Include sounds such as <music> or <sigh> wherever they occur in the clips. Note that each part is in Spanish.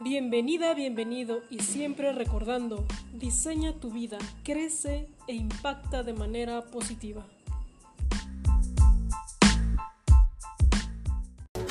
Bienvenida, bienvenido y siempre recordando, diseña tu vida, crece e impacta de manera positiva.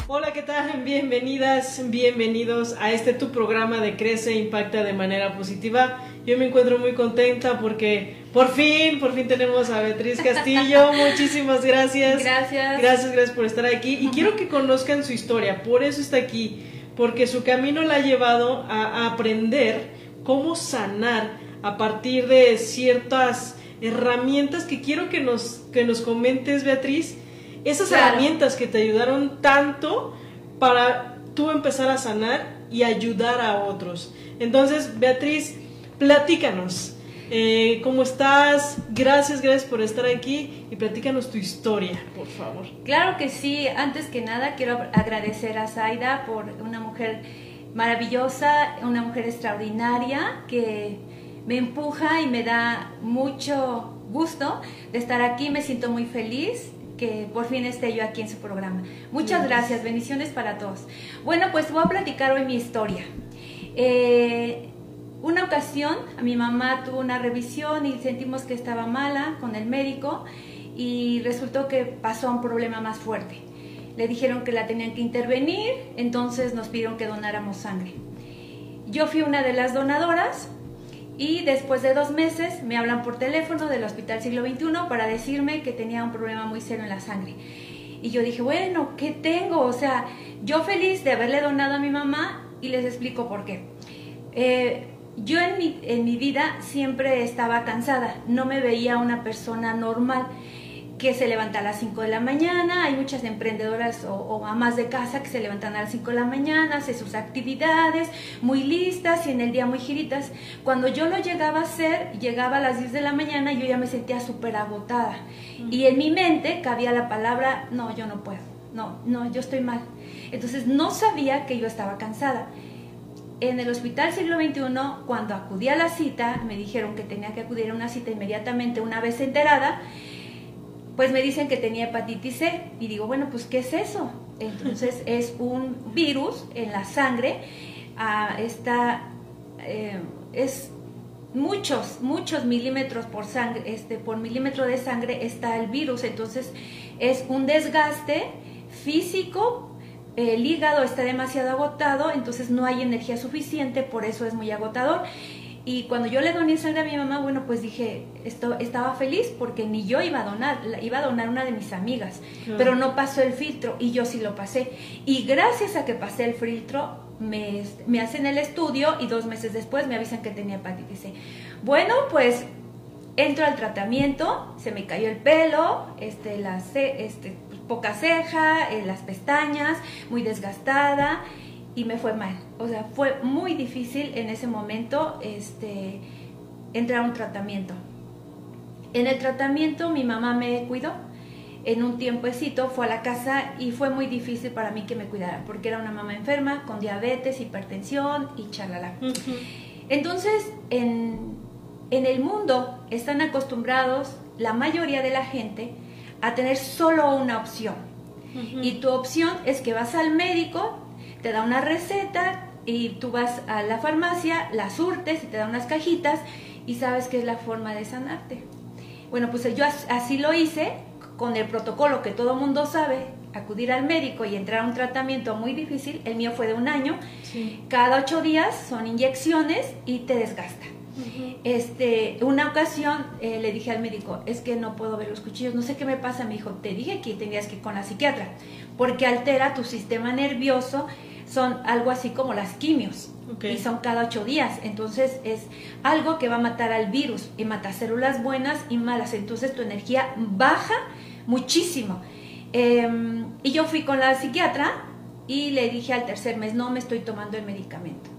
Hola, ¿qué tal? Bienvenidas, bienvenidos a este tu programa de Crece e Impacta de manera positiva. Yo me encuentro muy contenta porque por fin, por fin tenemos a Beatriz Castillo. <laughs> Muchísimas gracias. Gracias. Gracias, gracias por estar aquí. Y quiero que conozcan su historia, por eso está aquí, porque su camino la ha llevado a aprender cómo sanar a partir de ciertas herramientas que quiero que nos, que nos comentes, Beatriz esas herramientas que te ayudaron tanto para tú empezar a sanar y ayudar a otros. Entonces, Beatriz, platícanos. Eh, ¿Cómo estás? Gracias, gracias por estar aquí y platícanos tu historia, por favor. Claro que sí. Antes que nada, quiero agradecer a Zaida por una mujer maravillosa, una mujer extraordinaria que me empuja y me da mucho gusto de estar aquí. Me siento muy feliz que por fin esté yo aquí en su programa. Muchas gracias, bendiciones para todos. Bueno, pues voy a platicar hoy mi historia. Eh, una ocasión, a mi mamá tuvo una revisión y sentimos que estaba mala con el médico y resultó que pasó a un problema más fuerte. Le dijeron que la tenían que intervenir, entonces nos pidieron que donáramos sangre. Yo fui una de las donadoras, y después de dos meses me hablan por teléfono del Hospital Siglo XXI para decirme que tenía un problema muy serio en la sangre. Y yo dije, bueno, ¿qué tengo? O sea, yo feliz de haberle donado a mi mamá y les explico por qué. Eh, yo en mi, en mi vida siempre estaba cansada, no me veía una persona normal que se levanta a las 5 de la mañana, hay muchas emprendedoras o, o, amas de casa que se levantan a las 5 de la mañana, hace sus actividades muy listas y en el día muy giritas. Cuando yo lo llegaba a hacer, llegaba a las 10 de la mañana y yo ya me sentía súper agotada. Y en mi mente cabía la palabra, no, yo no puedo, no, no, yo estoy mal. Entonces no sabía que yo estaba cansada. En el Hospital Siglo XXI, cuando acudí a la cita, me dijeron que tenía que acudir a una cita inmediatamente una vez enterada, pues me dicen que tenía hepatitis C. Y digo, bueno, pues ¿qué es eso? Entonces <laughs> es un virus en la sangre, ah, está, eh, es muchos, muchos milímetros por sangre, este, por milímetro de sangre está el virus, entonces es un desgaste físico, el hígado está demasiado agotado, entonces no hay energía suficiente, por eso es muy agotador. Y cuando yo le doné sangre a mi mamá, bueno, pues dije, esto, estaba feliz porque ni yo iba a donar, iba a donar una de mis amigas, pero no pasó el filtro y yo sí lo pasé. Y gracias a que pasé el filtro, me, me hacen el estudio y dos meses después me avisan que tenía hepatitis C. Bueno, pues entro al tratamiento, se me cayó el pelo, este, la, este, poca ceja, eh, las pestañas, muy desgastada y me fue mal. O sea, fue muy difícil en ese momento este, entrar a un tratamiento. En el tratamiento mi mamá me cuidó. En un tiempecito fue a la casa y fue muy difícil para mí que me cuidara porque era una mamá enferma con diabetes, hipertensión y chalala. Uh -huh. Entonces, en, en el mundo están acostumbrados la mayoría de la gente a tener solo una opción. Uh -huh. Y tu opción es que vas al médico, te da una receta y tú vas a la farmacia, la surtes y te da unas cajitas y sabes que es la forma de sanarte. Bueno, pues yo así lo hice con el protocolo que todo mundo sabe, acudir al médico y entrar a un tratamiento muy difícil. El mío fue de un año. Sí. Cada ocho días son inyecciones y te desgasta. Uh -huh. este, una ocasión eh, le dije al médico, es que no puedo ver los cuchillos, no sé qué me pasa. Me dijo, te dije que tenías que ir con la psiquiatra, porque altera tu sistema nervioso son algo así como las quimios okay. y son cada ocho días. Entonces es algo que va a matar al virus y mata células buenas y malas. Entonces tu energía baja muchísimo. Eh, y yo fui con la psiquiatra y le dije al tercer mes, no me estoy tomando el medicamento.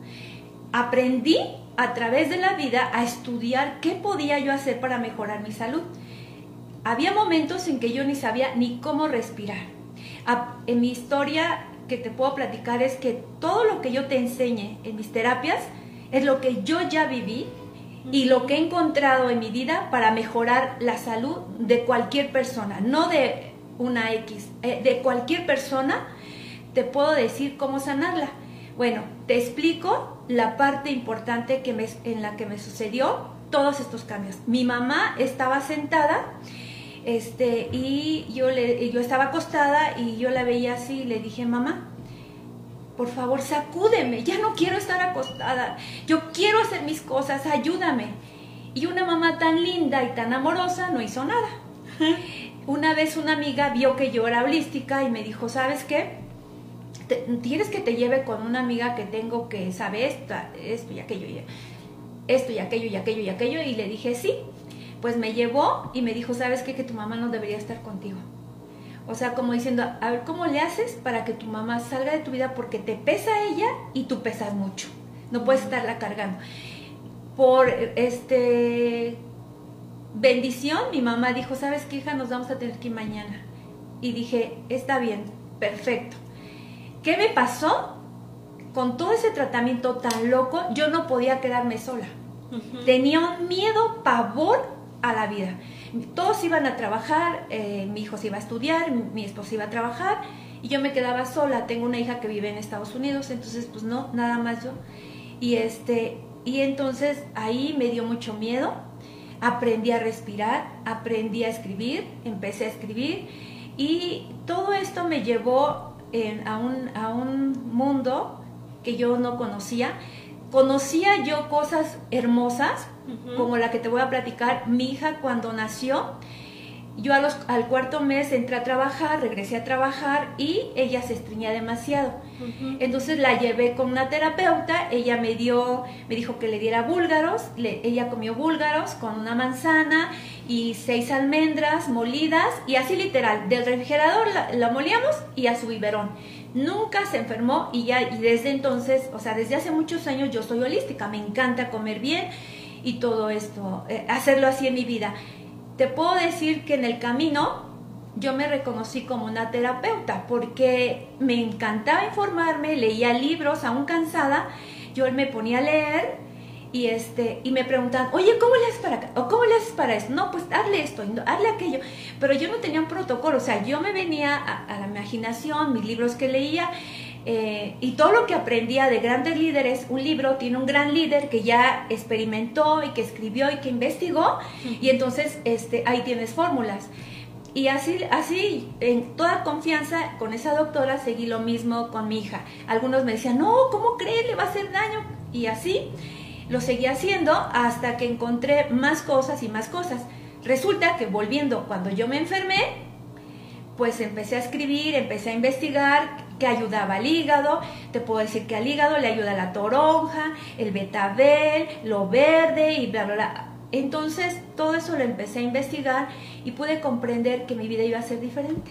Aprendí a través de la vida a estudiar qué podía yo hacer para mejorar mi salud. Había momentos en que yo ni sabía ni cómo respirar. En mi historia que te puedo platicar es que todo lo que yo te enseñe en mis terapias es lo que yo ya viví y lo que he encontrado en mi vida para mejorar la salud de cualquier persona, no de una X, eh, de cualquier persona te puedo decir cómo sanarla, Bueno, te explico la parte importante que me, en la que me sucedió todos estos cambios. Mi mamá estaba sentada este, y yo, le, yo estaba acostada y yo la veía así y le dije, mamá, por favor, sacúdeme, ya no quiero estar acostada, yo quiero hacer mis cosas, ayúdame. Y una mamá tan linda y tan amorosa no hizo nada. Una vez una amiga vio que yo era holística y me dijo, ¿sabes qué? ¿Quieres que te lleve con una amiga que tengo que sabe esto, esto y aquello? Y esto y aquello y aquello y aquello. Y le dije, sí. Pues me llevó y me dijo, ¿sabes qué? Que tu mamá no debería estar contigo. O sea, como diciendo, a ver, ¿cómo le haces para que tu mamá salga de tu vida? Porque te pesa ella y tú pesas mucho. No puedes estarla cargando. Por este bendición, mi mamá dijo, ¿sabes qué, hija? Nos vamos a tener que ir mañana. Y dije, está bien, perfecto. ¿Qué me pasó? Con todo ese tratamiento tan loco, yo no podía quedarme sola. Tenía un miedo, pavor a la vida. Todos iban a trabajar, eh, mi hijo se iba a estudiar, mi esposo iba a trabajar y yo me quedaba sola. Tengo una hija que vive en Estados Unidos, entonces pues no, nada más yo. Y este, y entonces ahí me dio mucho miedo. Aprendí a respirar, aprendí a escribir, empecé a escribir y todo esto me llevó a, un, a un mundo que yo no conocía. Conocía yo cosas hermosas, como la que te voy a platicar. Mi hija cuando nació, yo a los, al cuarto mes entré a trabajar, regresé a trabajar y ella se estreñía demasiado. Entonces la llevé con una terapeuta, ella me dio, me dijo que le diera búlgaros, ella comió búlgaros con una manzana y seis almendras molidas y así literal, del refrigerador la, molíamos y a su biberón. Nunca se enfermó y ya, y desde entonces, o sea, desde hace muchos años yo soy holística, me encanta comer bien y todo esto, eh, hacerlo así en mi vida. Te puedo decir que en el camino yo me reconocí como una terapeuta porque me encantaba informarme, leía libros aún cansada, yo me ponía a leer y este y me preguntaban, "Oye, ¿cómo le haces para acá? ¿O cómo le haces para eso?" No, pues hazle esto, hazle aquello. Pero yo no tenía un protocolo, o sea, yo me venía a, la imaginación, mis libros que leía eh, y todo lo que aprendía de grandes líderes, un libro tiene un gran líder que ya experimentó y que escribió y que investigó, y entonces este, ahí tienes fórmulas. Y así, así, en toda confianza, con esa doctora seguí lo mismo con mi hija. Algunos me decían, no, ¿cómo crees? Le va a hacer daño. Y así lo seguí haciendo hasta que encontré más cosas y más cosas. Resulta que volviendo, cuando yo me enfermé, pues empecé a escribir, empecé a investigar que ayudaba al hígado. Te puedo decir que al hígado le ayuda la toronja, el betabel, lo verde y bla, bla, bla. Entonces todo eso lo empecé a investigar y pude comprender que mi vida iba a ser diferente.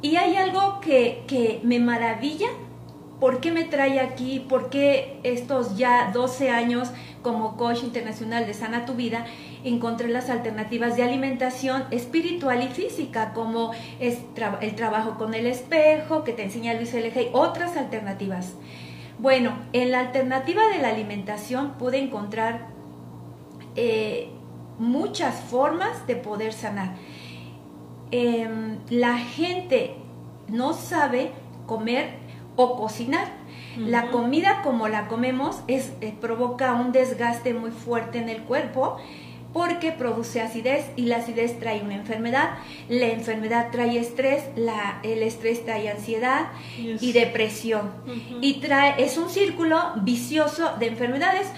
Y hay algo que, que me maravilla ¿Por qué me trae aquí? ¿Por qué estos ya 12 años como coach internacional de Sana Tu Vida encontré las alternativas de alimentación espiritual y física, como es el trabajo con el espejo, que te enseña Luis L.G. y otras alternativas? Bueno, en la alternativa de la alimentación pude encontrar eh, muchas formas de poder sanar. Em, la gente no sabe comer o cocinar. La comida como la comemos es, eh, provoca un desgaste muy fuerte en el cuerpo porque produce acidez y la acidez trae una enfermedad, la enfermedad trae estrés, la, el estrés trae ansiedad y depresión y trae, es un círculo vicioso de enfermedades.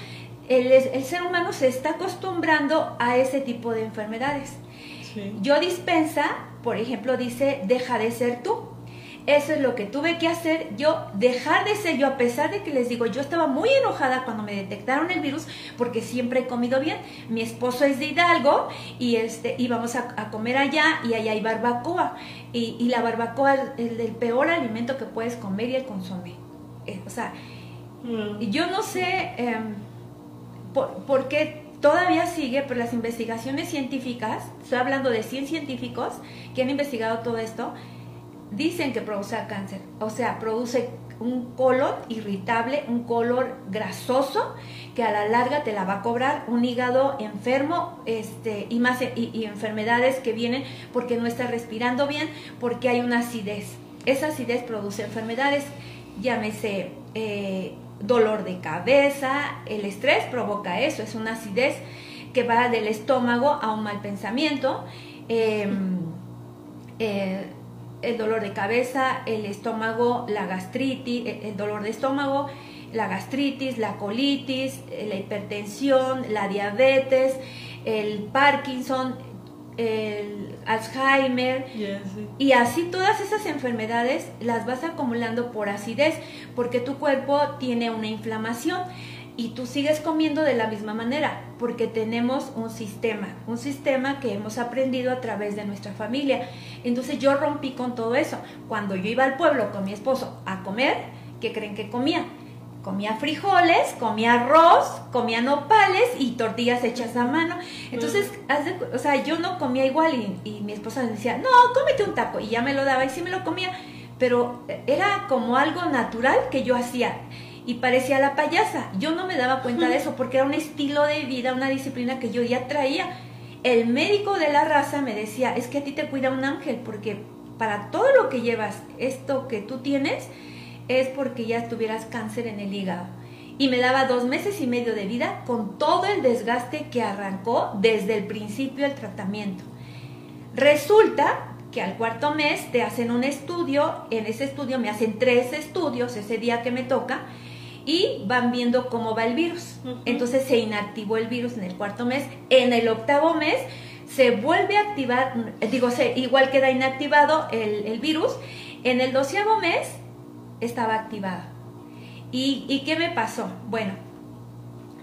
El, el, ser humano se está acostumbrando a ese tipo de enfermedades. Yo dispensa, por ejemplo, dice, deja de ser tú. Eso es lo que tuve que hacer yo, dejar de ser yo, a pesar de que les digo, yo estaba muy enojada cuando me detectaron el virus, porque siempre he comido bien. Mi esposo es de Hidalgo y este, íbamos a, comer allá y allá hay barbacoa. Y, la barbacoa es el, peor alimento que puedes comer y el consomé. Eh, o sea, mm. yo no sé em, por, qué todavía sigue, pero las investigaciones científicas, estoy hablando de 100 científicos que han investigado todo esto, dicen que produce cáncer, o sea, produce un color irritable, un color grasoso que a la larga te la va a cobrar, un hígado enfermo este, y, más, y, enfermedades que vienen porque no estás respirando bien, porque hay una acidez. esa acidez produce enfermedades, llámese eh, dolor de cabeza, el estrés provoca eso, es una acidez que va del estómago a un mal pensamiento. Em, eh, el dolor de cabeza, el estómago, la gastritis, eh, el dolor de estómago, la gastritis, la colitis, la hipertensión, la diabetes, el Parkinson, el Alzheimer. Y así todas esas enfermedades las vas acumulando por acidez porque tu cuerpo tiene una inflamación y tú sigues comiendo de la misma manera porque tenemos un sistema, un sistema que hemos aprendido a través de nuestra familia. Entonces yo rompí con todo eso. Cuando yo iba al pueblo con mi esposo a comer, ¿qué creen que comía? comía frijoles, comía arroz, comía nopales y tortillas hechas a mano. Entonces, o sea, yo no comía igual y, mi esposa me decía, no, cómete un taco. Y ya me lo daba y sí me lo comía. Pero era como algo natural que yo hacía. Y parecía la payasa. Yo no me daba cuenta de eso porque era un estilo de vida, una disciplina que yo ya traía. El médico de la raza me decía, es que a ti te cuida un ángel porque para todo lo que llevas, esto que tú tienes, es porque ya tuvieras cáncer en el hígado. Y me daba dos meses y medio de vida con todo el desgaste que arrancó desde el principio del tratamiento. Resulta que al cuarto mes te hacen un estudio, en ese estudio me hacen tres estudios ese día que me toca y van viendo cómo va el virus. Entonces se inactivó el virus en el cuarto mes, en el octavo mes se vuelve a activar, digo, se, igual queda inactivado el, el virus, en el doceavo mes estaba activada. ¿Y, ¿Y qué me pasó? Bueno,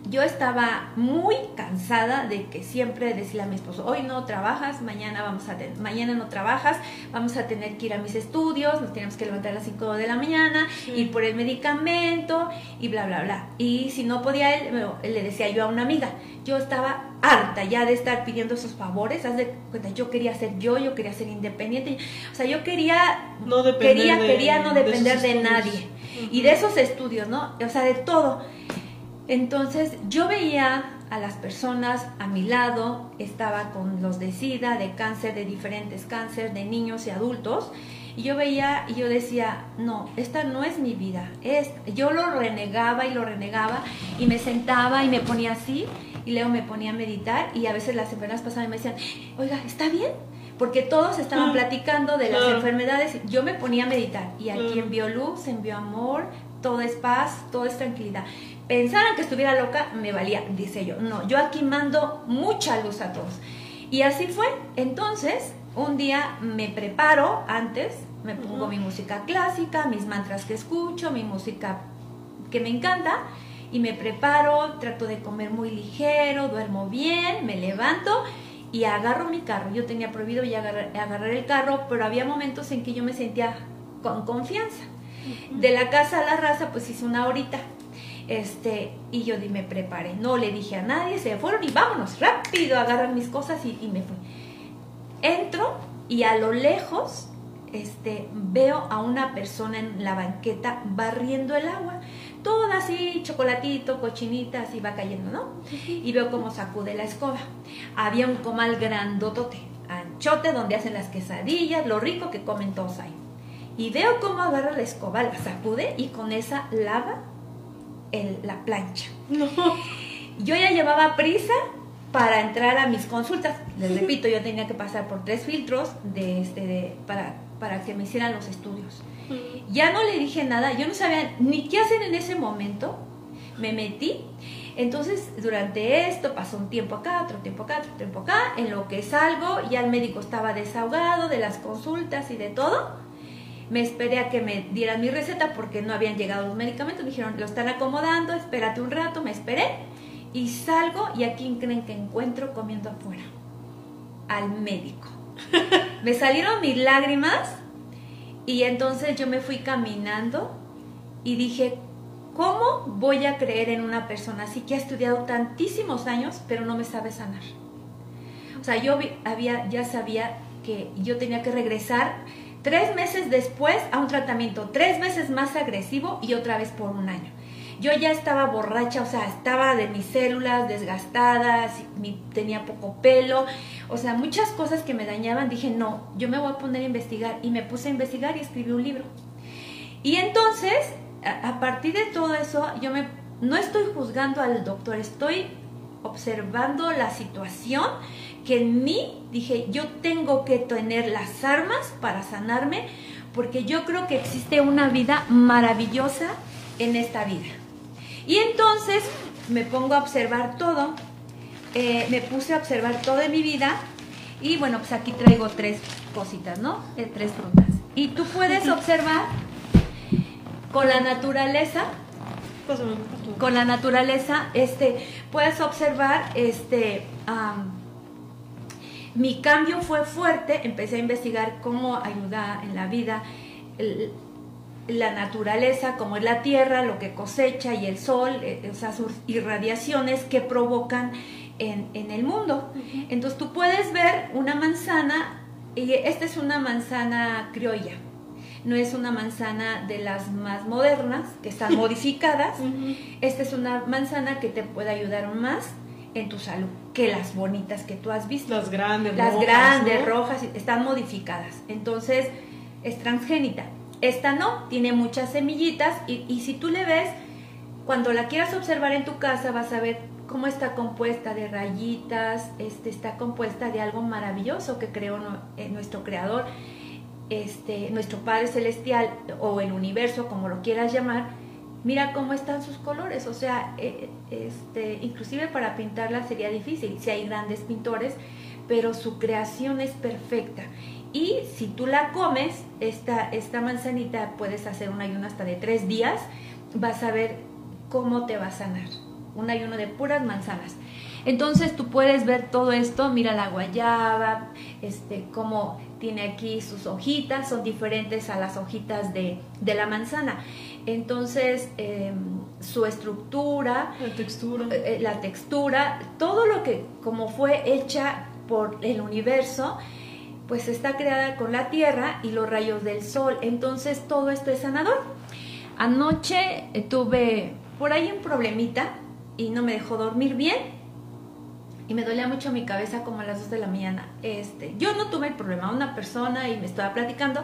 yo estaba muy cansada de que siempre decía a mi esposo, hoy no trabajas, mañana vamos a mañana no trabajas, vamos a tener que ir a mis estudios, nos tenemos que levantar a las 5 de la mañana, ir por el medicamento y bla, bla, bla. Y si no podía él, le decía yo a una amiga, yo estaba harta ya de estar pidiendo esos favores, haz de cuenta, yo quería ser yo, yo quería ser independiente, o sea, yo quería, no quería, quería no depender de, nadie. Y de esos estudios, ¿no? O sea, de todo. Entonces yo veía a las personas a mi lado, estaba con los de SIDA, de cáncer, de diferentes cánceres, de niños y adultos, y yo veía y yo decía, no, esta no es mi vida. Es, yo lo renegaba y lo renegaba y me sentaba y me ponía así y luego me ponía a meditar y a veces las enfermeras pasaban y me decían, oiga, ¿está bien? Porque todos estaban platicando de las enfermedades. Yo me ponía a meditar y aquí envió luz, envió amor, todo es paz, todo es tranquilidad pensaran que estuviera loca, me valía, dice yo. No, yo aquí mando mucha luz a todos. Y así fue. Entonces, un día me preparo antes, me pongo mi música clásica, mis mantras que escucho, mi música que me encanta, y me preparo, trato de comer muy ligero, duermo bien, me levanto y agarro mi carro. Yo tenía prohibido ya agarrar, el carro, pero había momentos en que yo me sentía con confianza. De la casa a la raza, pues hice una horita este, y yo me preparé, no le dije a nadie, se fueron y vámonos, rápido, agarran mis cosas y, me fui. Entro y a lo lejos este, veo a una persona en la banqueta barriendo el agua, toda así, chocolatito, cochinita, así va cayendo, ¿no? Y veo cómo sacude la escoba. Había un comal grandotote, anchote, donde hacen las quesadillas, lo rico que comen todos ahí. Y veo cómo agarra la escoba, la sacude y con esa lava la plancha. Yo ya llevaba prisa para entrar a mis consultas. Les repito, yo tenía que pasar por tres filtros de este, para, para que me hicieran los estudios. Ya no le dije nada, yo no sabía ni qué hacer en ese momento. Me metí. Entonces, durante esto pasó un tiempo acá, otro tiempo acá, otro tiempo acá. En lo que salgo, ya el médico estaba desahogado de las consultas y de todo me esperé a que me dieran mi receta porque no habían llegado los medicamentos. Me dijeron, lo están acomodando, espérate un rato, me esperé y salgo y aquí creen que encuentro comiendo afuera al médico. <laughs> me salieron mis lágrimas y entonces yo me fui caminando y dije, ¿cómo voy a creer en una persona así que ha estudiado tantísimos años pero no me sabe sanar? O sea, yo había, ya sabía que yo tenía que regresar Tres meses después a un tratamiento tres veces más agresivo y otra vez por un año. Yo ya estaba borracha, o sea, estaba de mis células desgastadas, tenía poco pelo, o sea, muchas cosas que me dañaban, dije, no, yo me voy a poner a investigar y me puse a investigar y escribí un libro. Y entonces, a, partir de todo eso, yo me, no estoy juzgando al doctor, estoy observando la situación que en mí dije, yo tengo que tener las armas para sanarme, porque yo creo que existe una vida maravillosa en esta vida. Y entonces me pongo a observar todo, eh, me puse a observar toda mi vida y bueno, pues aquí traigo tres cositas, ¿no? Eh, tres frutas. Y tú puedes observar con la naturaleza, con la naturaleza, este, puedes observar, este, mi cambio fue fuerte, empecé a investigar cómo ayudar en la vida, la naturaleza, como es la tierra, lo que cosecha y el sol, eh, esas irradiaciones que provocan en, el mundo. Entonces tú puedes ver una manzana, y esta es una manzana criolla, no es una manzana de las más modernas, que están <laughs> modificadas, esta es una manzana que te puede ayudar más en tu salud que las bonitas que tú has visto. Las grandes, las grandes, rojas, están modificadas. Entonces, es transgénita. Esta no, tiene muchas semillitas y, y si tú le ves, cuando la quieras observar en tu casa vas a ver cómo está compuesta de rayitas, este, está compuesta de algo maravilloso que creó eh, nuestro creador, este, nuestro Padre Celestial o el universo, como lo quieras llamar, mira cómo están sus colores, o sea, eh, este, inclusive para pintarla sería difícil, si hay grandes pintores, pero su creación es perfecta. Y si tú la comes, esta, esta manzanita puedes hacer un ayuno hasta de tres días, vas a ver cómo te va a sanar. Un ayuno de puras manzanas. Entonces tú puedes ver todo esto, mira la guayaba, este, cómo tiene aquí sus hojitas, son diferentes a las hojitas de, de la manzana. Entonces, em, su estructura, la textura. Eh, eh, la textura, todo lo que como fue hecha por el universo, pues está creada con la tierra y los rayos del sol. Entonces todo esto es sanador. Anoche eh, tuve por ahí un problemita y no me dejó dormir bien y me dolía mucho mi cabeza como a las 2 de la mañana. Este, yo no tuve el problema, una persona y me estaba platicando.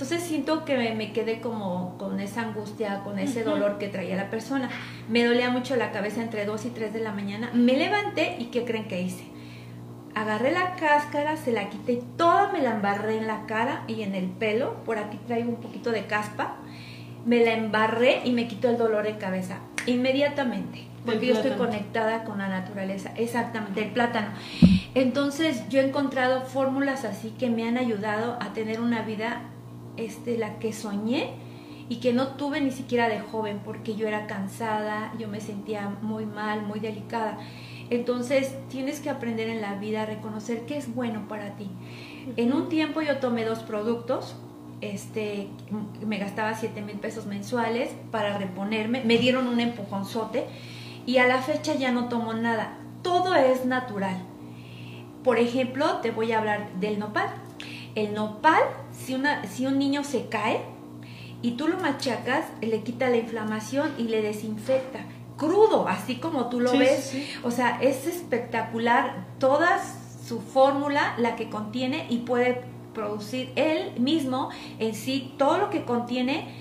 Entonces siento que me quedé como con esa angustia, con ese dolor que traía la persona. Me dolía mucho la cabeza entre 2 y 3 de la mañana. Me levanté y ¿qué creen que hice? agarré la cáscara, se la quité toda, me la embarré en la cara y en el pelo, por aquí traigo un poquito de caspa, me la embarré y me quitó el dolor de cabeza inmediatamente, porque yo estoy conectada con la naturaleza, exactamente, el plátano. Entonces yo he encontrado fórmulas así que me han ayudado a tener una vida este, la que soñé y que no tuve ni siquiera de joven, porque yo era cansada, yo me sentía muy mal, muy delicada. Entonces tienes que aprender en la vida a reconocer qué es bueno para ti. En un tiempo yo tomé dos productos, este, me gastaba 7 mil pesos mensuales para reponerme, me dieron un empujonzote y a la fecha ya no tomo nada. Todo es natural. Por ejemplo, te voy a hablar del nopal. El nopal, si, una, si un niño se cae y tú lo machacas, le quita la inflamación y le desinfecta crudo, así como tú lo ves. O sea, es espectacular toda su fórmula, la que contiene y puede producir él mismo en sí todo lo que contiene.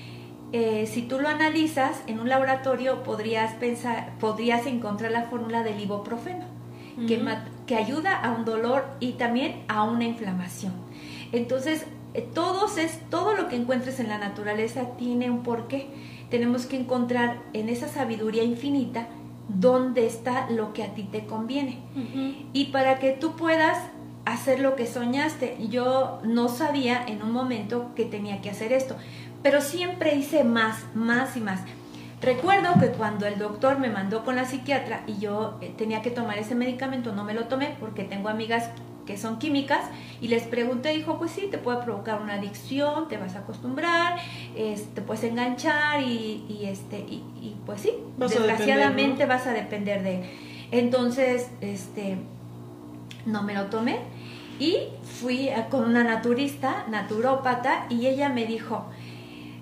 Eh, si tú lo analizas en un laboratorio podrías pensar, podrías encontrar la fórmula del ibuprofeno, que, que ayuda a un dolor y también a una inflamación. Entonces, eh, todos es, todo lo que encuentres en la naturaleza tiene un porqué tenemos que encontrar en esa sabiduría infinita dónde está lo que a ti te conviene. Y para que tú puedas hacer lo que soñaste, yo no sabía en un momento que tenía que hacer esto, pero siempre hice más, más y más. Recuerdo que cuando el doctor me mandó con la psiquiatra y yo eh, tenía que tomar ese medicamento, no me lo tomé porque tengo amigas que son químicas, y les pregunté, dijo, pues sí, te puede provocar una adicción, te vas a acostumbrar, te puedes enganchar y, este, y, pues sí, desgraciadamente vas a depender de Entonces, este, no me lo tomé y fui con una naturista, naturópata, y ella me dijo,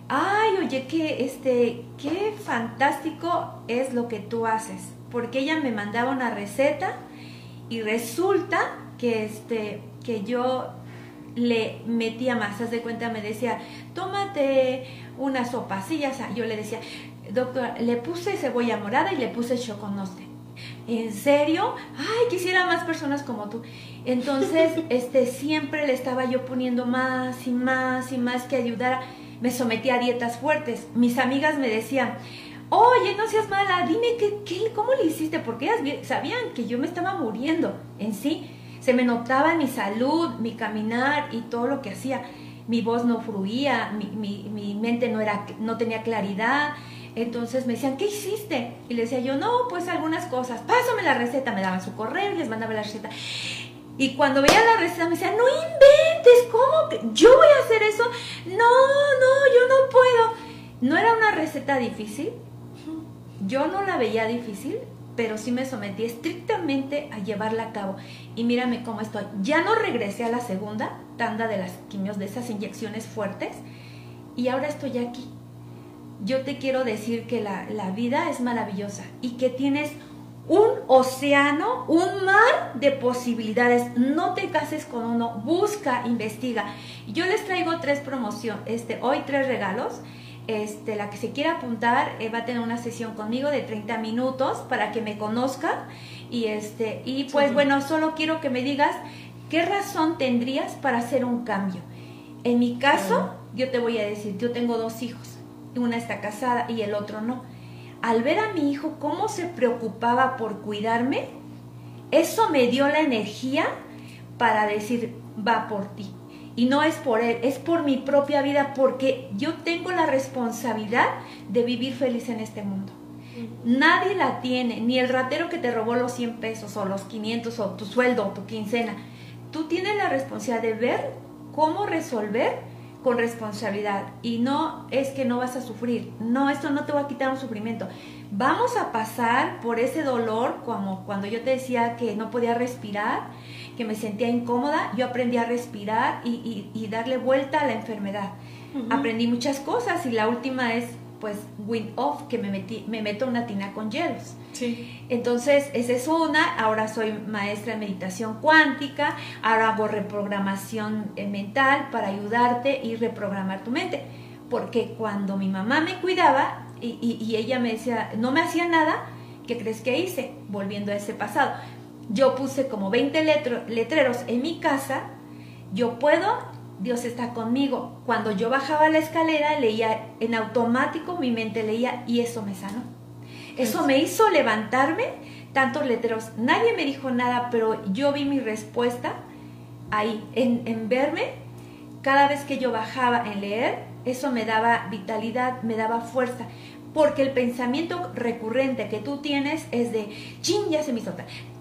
ay, oye, que este, qué fantástico es lo que tú haces, porque ella me mandaba una receta y resulta que, este, que yo le metía más, haz de cuenta, me decía, tómate una sopa, así ya Yo le decía, doctor, le puse cebolla morada y le puse choconoste. ¿En serio? Ay, quisiera más personas como tú. Entonces, <laughs> este, siempre le estaba yo poniendo más y más y más que ayudara. Me sometía a dietas fuertes. Mis amigas me decían, oye, no seas mala, dime qué, qué, cómo le hiciste, porque ellas sabían que yo me estaba muriendo en sí. Se me notaba mi salud, mi caminar y todo lo que hacía. Mi voz no fluía, mi, mi, mi mente no, era, no tenía claridad. Entonces me decían, ¿qué hiciste? Y le decía yo, no, pues algunas cosas. Pásame la receta. Me daban su correo y les mandaba la receta. Y cuando veía la receta me decían, no inventes, ¿cómo que yo voy a hacer eso? No, no, yo no puedo. No era una receta difícil. Yo no la veía difícil, pero sí me sometí estrictamente a llevarla a cabo. Y mírame cómo estoy. Ya no regresé a la segunda tanda de las quimios, de esas inyecciones fuertes. Y ahora estoy aquí yo te quiero decir que la, vida es maravillosa y que tienes un océano, un mar de posibilidades. No te cases con uno, busca, investiga. Yo les traigo tres promociones, este, hoy tres regalos. Este, la que se quiera apuntar eh, va a tener una sesión conmigo de 30 minutos para que me conozca. Y, este, y pues bueno, solo quiero que me digas qué razón tendrías para hacer un cambio. En mi caso, yo te voy a decir, yo tengo dos hijos una está casada y el otro no. Al ver a mi hijo cómo se preocupaba por cuidarme, eso me dio la energía para decir, va por ti. Y no es por él, es por mi propia vida, porque yo tengo la responsabilidad de vivir feliz en este mundo. Nadie la tiene, ni el ratero que te robó los 100 pesos o los 500 o tu sueldo o tu quincena. Tú tienes la responsabilidad de ver cómo resolver con responsabilidad y no es que no vas a sufrir, no, esto no te va a quitar un sufrimiento. Vamos a pasar por ese dolor como cuando yo te decía que no podía respirar, que me sentía incómoda, yo aprendí a respirar y, darle vuelta a la enfermedad. Aprendí muchas cosas y la última es pues wind off, que me, metí, me meto una tina con hielos. Sí. Entonces, esa es una. Ahora soy maestra de meditación cuántica. Ahora hago reprogramación eh, mental para ayudarte y reprogramar tu mente. Porque cuando mi mamá me cuidaba y, y ella me decía, no me hacía nada, ¿qué crees que hice? Volviendo a ese pasado. Yo puse como 20 letreros en mi casa. Yo puedo Dios está conmigo. Cuando yo bajaba la escalera, leía en automático, mi mente leía y eso me sanó. Eso me hizo levantarme, tantos letreros. Nadie me dijo nada, pero yo vi mi respuesta ahí, en, en verme. Cada vez que yo bajaba en leer, eso me daba vitalidad, me daba fuerza porque el pensamiento recurrente que tú tienes es de, ching, ya se me hizo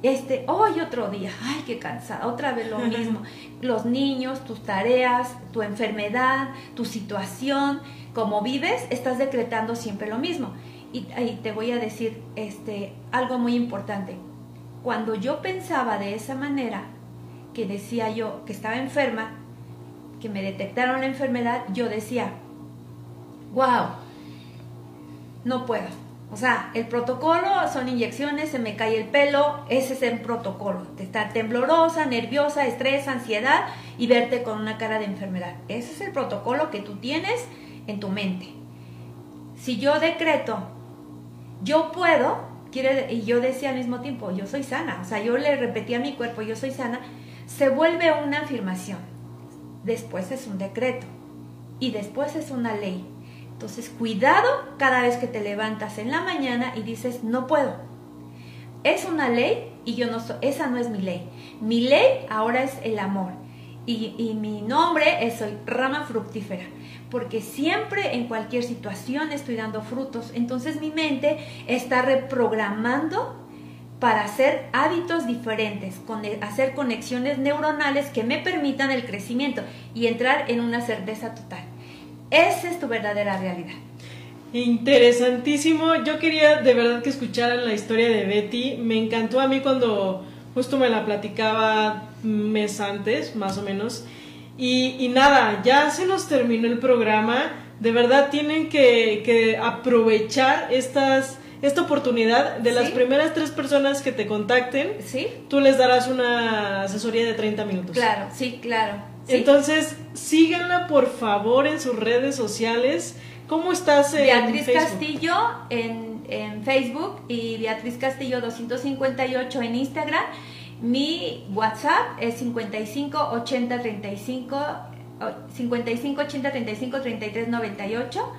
este, hoy otro día, <laughs> ay, qué cansada, otra vez lo <laughs> mismo. Los niños, tus tareas, tu enfermedad, tu situación, como vives, estás decretando siempre lo mismo. Y, ahí te voy a decir este, algo muy importante. Cuando yo pensaba de esa manera, que decía yo que estaba enferma, que me detectaron la enfermedad, yo decía, wow, no puedo o sea, el protocolo son inyecciones, se me cae el pelo, ese es el protocolo. De estar temblorosa, nerviosa, estrés, ansiedad y verte con una cara de enfermedad. Ese es el protocolo que tú tienes en tu mente. Si yo decreto, yo puedo, quiere, y yo decía al mismo tiempo, yo soy sana, o sea, yo le repetía a mi cuerpo, yo soy sana, se vuelve una afirmación. Después es un decreto y después es una ley entonces, cuidado cada vez que te levantas en la mañana y dices, no puedo. Es una ley y yo no soy, esa no es mi ley. Mi ley ahora es el amor. Y, mi nombre es soy rama fructífera, porque siempre en cualquier situación estoy dando frutos. Entonces mi mente está reprogramando para hacer hábitos diferentes, hacer conexiones neuronales que me permitan el crecimiento y entrar en una certeza total. Esa es tu verdadera realidad. Interesantísimo. Yo quería de verdad que escucharan la historia de Betty. Me encantó a mí cuando justo me la platicaba mes antes, más o menos. Y, nada, ya se nos terminó el programa. De verdad tienen que, que aprovechar estas esta oportunidad de las Sí. primeras tres personas que te contacten, ¿Sí? tú les darás una asesoría de 30 minutos. Claro, sí, claro. Sí. Entonces, síganla por favor en sus redes sociales. ¿Cómo estás en Beatriz Facebook? Castillo en, en Facebook y Beatriz Castillo 258 en Instagram. Mi WhatsApp es 55 80 35 oh, 55 80 35 33 98.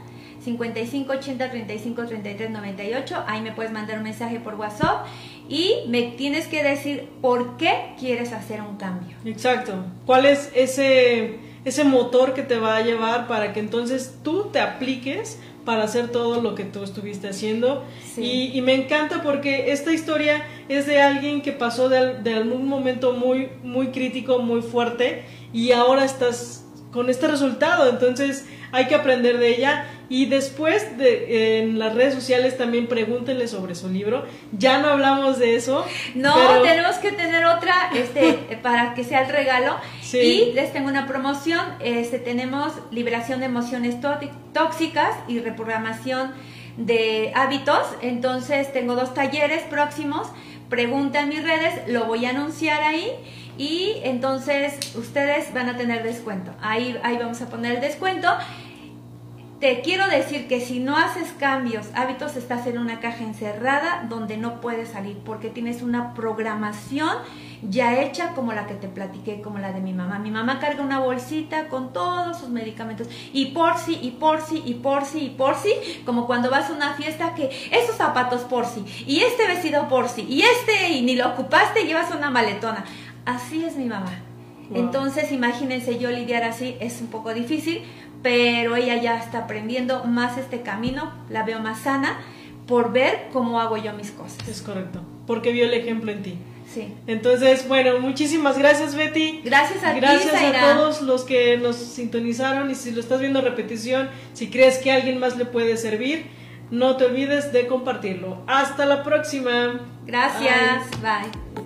55 80 35 33 98. Ahí me puedes mandar un mensaje por WhatsApp y me tienes que decir por qué quieres hacer un cambio. Exacto. ¿Cuál es ese, ese motor que te va a llevar para que entonces tú te apliques para hacer todo lo que tú estuviste haciendo? Sí. Y, y me encanta porque esta historia es de alguien que pasó de, de algún momento muy, muy crítico, muy fuerte y ahora estás con este resultado. Entonces hay que aprender de ella. Y después de, en las redes sociales también pregúntenle sobre su libro. Ya no hablamos de eso. No, pero- tenemos que tener otra este, <laughs> para que sea el regalo. Sí. Y les tengo una promoción. Este, tenemos liberación de emociones tó- tóxicas y reprogramación de hábitos. Entonces tengo dos talleres próximos. Pregunta en mis redes, lo voy a anunciar ahí. Y entonces ustedes van a tener descuento. Ahí, ahí vamos a poner el descuento. Te quiero decir que si no haces cambios, hábitos, estás en una caja encerrada donde no puedes salir porque tienes una programación ya hecha como la que te platiqué, como la de mi mamá. Mi mamá carga una bolsita con todos sus medicamentos y por si, y por si, y por si, y por si, como cuando vas a una fiesta que esos zapatos por si, y este vestido por si, y este, y ni lo ocupaste, llevas una maletona. Así es mi mamá. Wow. Entonces, imagínense yo lidiar así, es un poco difícil, pero ella ya está aprendiendo más este camino, la veo más sana por ver cómo hago yo mis cosas. Es correcto. Porque vio el ejemplo en ti. Sí. Entonces, bueno, muchísimas gracias, Betty. Gracias a Gracias ti, a todos los que nos sintonizaron y si lo estás viendo repetición, si crees que a alguien más le puede servir, no te olvides de compartirlo. Hasta la próxima. Gracias. Bye.